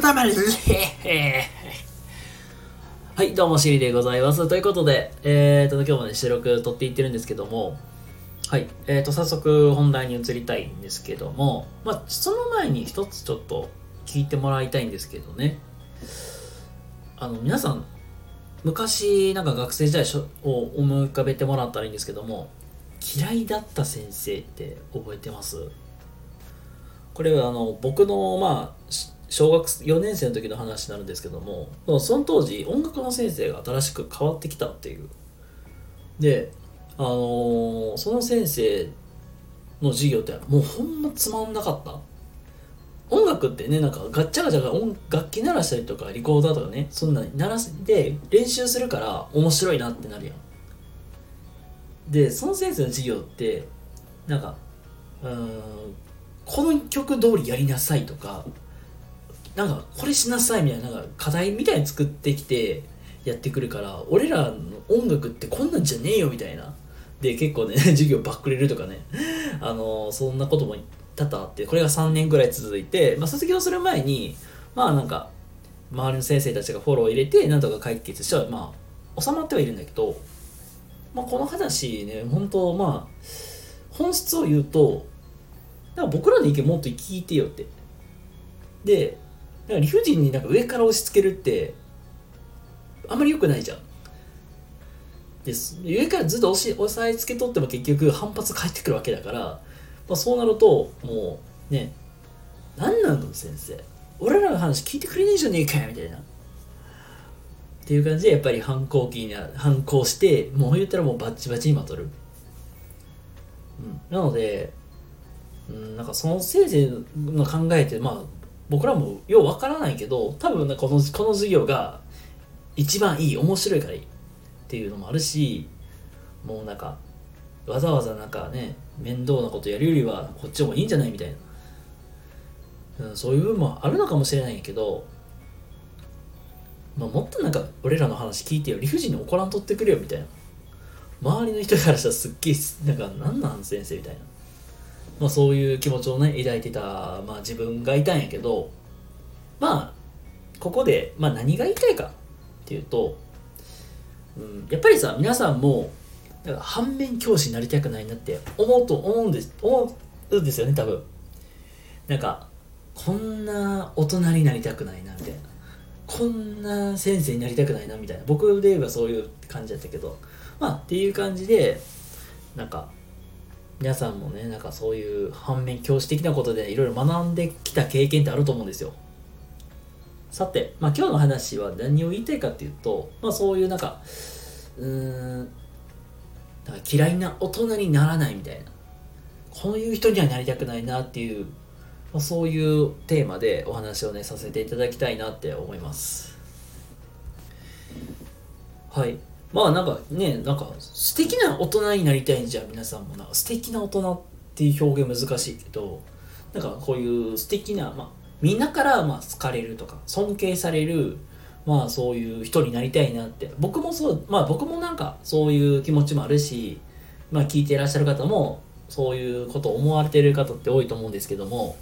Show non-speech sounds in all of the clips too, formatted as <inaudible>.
<laughs> はい、どうも、シリでございます。ということで、えーと、今日もね、収録撮っていってるんですけども、はい、えーと、早速本題に移りたいんですけども、まあ、その前に一つちょっと聞いてもらいたいんですけどね、あの、皆さん、昔、なんか学生時代を思い浮かべてもらったらいいんですけども、嫌いだった先生って覚えてます？これはあの僕のまあ小学4年生の時の話になるんですけどもその当時音楽の先生が新しく変わってきたっていう。であのー、その先生の授業ってもうほんまつまんなかった。音楽ってねなんかガッチャガチャが音楽器鳴らしたりとかリコーダーとかねそんなに鳴らして練習するから面白いなってなるやん。でその先生の授業ってなんかうんこの曲通りやりなさいとかなんかこれしなさいみたいななんか課題みたいに作ってきてやってくるから俺らの音楽ってこんなんじゃねえよみたいな。で結構ね <laughs> 授業バックれるとかね。あのそんなことも多々あってこれが3年ぐらい続いて、まあ、卒業する前にまあなんか周りの先生たちがフォロー入れてなんとか解決してはまあ収まってはいるんだけどまあ、この話ね本当まあ本質を言うとだから僕らの意見もっと聞いてよって。でだか理不尽になんか上から押し付けるってあんまり良くないじゃん。です。上からずっと押し押さえつけとっても結局反発返ってくるわけだから、まあ、そうなるともうね何なの先生。俺らの話聞いてくれねえじゃねえかよみたいな。っていう感じでやっぱり反抗期に反抗してもう言ったらもうバッチバチにまとる、うん、なので、うん、なんかその先生の考えてまあ僕らもようわからないけど多分このこの授業が一番いい面白いからいいっていうのもあるしもうなんかわざわざなんかね面倒なことやるよりはこっちもいいんじゃないみたいな、うん、そういう部分もあるのかもしれないけどまあ、もっとなんか俺らの話聞いてよ理不尽に怒らんとってくれよみたいな。周りの人からしたらすっげえなんか何なん先生みたいな、まあ、そういう気持ちをね抱いてた、まあ、自分がいたんやけどまあここで、まあ、何が言いたいかっていうと、うん、やっぱりさ皆さんもなんか反面教師になりたくないなって思うと思うんです思うんですよね多分。なんかこんな大人になりたくないなみたいな。こんな先生になりたくないなみたいな。僕で言えばそういう感じだったけど。まあっていう感じでなんか皆さんもねなんかそういう反面教師的なことでいろいろ学んできた経験ってあると思うんですよ。さて、まあ、今日の話は何を言いたいかっていうと、まあ、そういうなんかうーんなんか嫌いな大人にならないみたいな。こういう人にはなりたくないなっていうまあ、そういうテーマでお話をねさせていただきたいなって思います。はい。まあなんかねなんか素敵な大人になりたいんじゃ皆さんも。なんか素敵な大人っていう表現難しいけどなんかこういう素敵なまあみんなからまあ好かれるとか尊敬されるまあそういう人になりたいなって。僕もそうまあ僕もなんかそういう気持ちもあるしまあ聞いていらっしゃる方もそういうことを思われてる方って多いと思うんですけども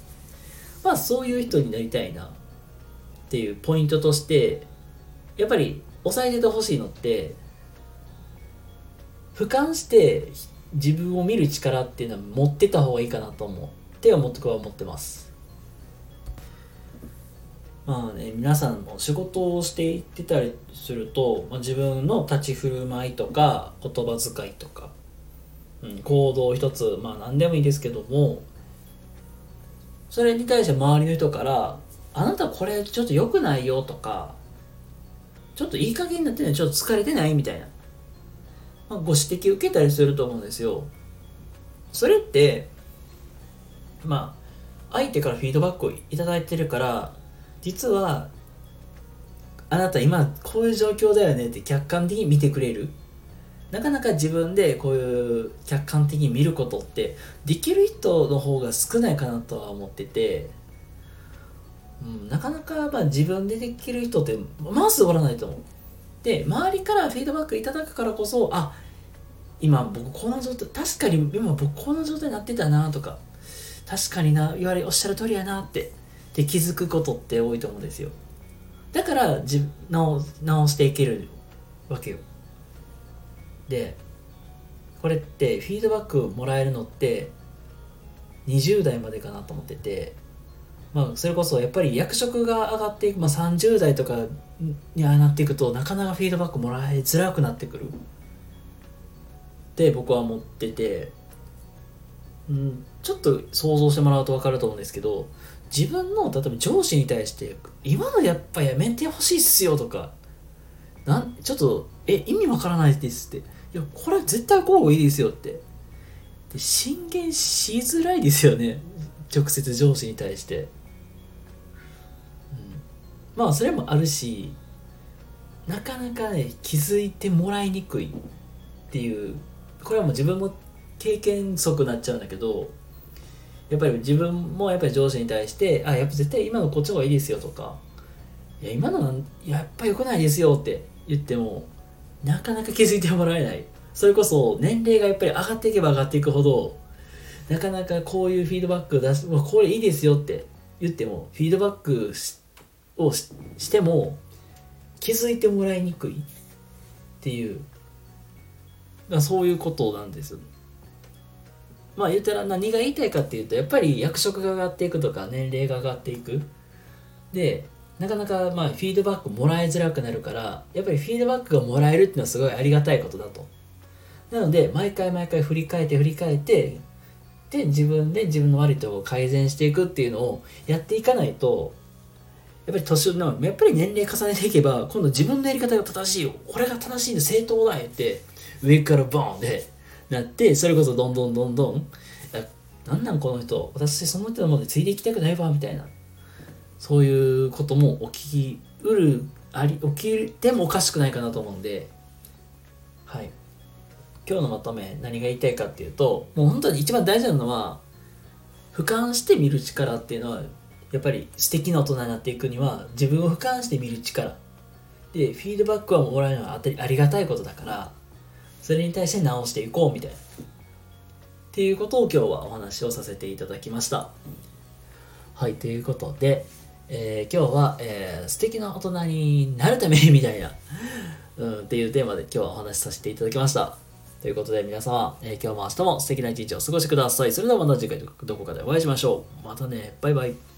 まあそういう人になりたいなっていうポイントとしてやっぱり押さえててほしいのって俯瞰して自分を見る力っていうのは持ってた方がいいかなと思うって思っては思ってますまあね皆さんも仕事をしていってたりすると、まあ、自分の立ち振る舞いとか言葉遣いとか、うん、行動一つまあ何でもいいですけどもそれに対して周りの人から「あなたこれちょっと良くないよ」とか「ちょっといい加減になってないちょっと疲れてない?」みたいな、まあ、ご指摘受けたりすると思うんですよそれってまあ相手からフィードバックを頂いてるから実はあなた今こういう状況だよねって客観的に見てくれるなかなか自分でこういう客観的に見ることってできる人の方が少ないかなとは思ってて、うん、なかなかまあ自分でできる人ってまずおらないと思う。で周りからフィードバックいただくからこそあ今僕この状態確かに今僕この状態になってたなとか確かにな言われおっしゃる通りやなってで気づくことって多いと思うんですよ。だから自直直していけるわけよ。でこれってフィードバックをもらえるのって20代までかなと思っててまあそれこそやっぱり役職が上がっていく、まあ、30代とかにああなっていくとなかなかフィードバックもらいづらくなってくる。って僕は思ってて、うん、ちょっと想像してもらうと分かると思うんですけど自分の例えば上司に対して今のやっぱやめてほしいっすよとかなんちょっとえ意味わからないですって。いやこれ絶対こうがいいですよって。で進言しづらいですよね。直接上司に対して、まあそれもあるしなかなかね気づいてもらいにくいっていうこれはもう自分も経験則になっちゃうんだけどやっぱり自分もやっぱり上司に対してあやっぱ絶対今のこっちの方がいいですよとかいや今のやっぱ良くないですよって言ってもなかなか気づいてもらえない。それこそ年齢がやっぱり上がっていけば上がっていくほどなかなかこういうフィードバックを出すこれいいですよって言ってもフィードバックをしても気づいてもらいにくいっていう。そういうことなんですまあ言ったら何が言いたいかっていうとやっぱり役職が上がっていくとか年齢が上がっていく。でなかなかまあフィードバックもらいづらくなるからやっぱりフィードバックがもらえるっていうのはすごいありがたいことだと。なので毎回毎回振り返って振り返ってで自分で自分の悪いところを改善していくっていうのをやっていかないとやっぱり年のやっぱり年齢重ねていけば今度自分のやり方が正しいよこれが正しいんで正当だよって上からボーンでなってそれこそどんどんどんどんなんなんこの人私その人のものでついていきたくないわみたいな。そういうことも起きうるあり起きてもおかしくないかなと思うんで。はい。今日のまとめ何が言いたいかっていうともう本当に一番大事なのは俯瞰して見る力っていうのはやっぱり素敵な大人になっていくには自分を俯瞰して見る力でフィードバックはもらえるのはありがたいことだからそれに対して直していこうみたいなっていうことを今日はお話をさせていただきましたはいということで、えー、今日は、えー、素敵な大人になるためにみたいな、<laughs> うん、っていうテーマで今日はお話しさせていただきましたということで皆様、えー、今日も明日も素敵な一日をお過ごしください。それではまた次回どこかでお会いしましょう。またね。バイバイ。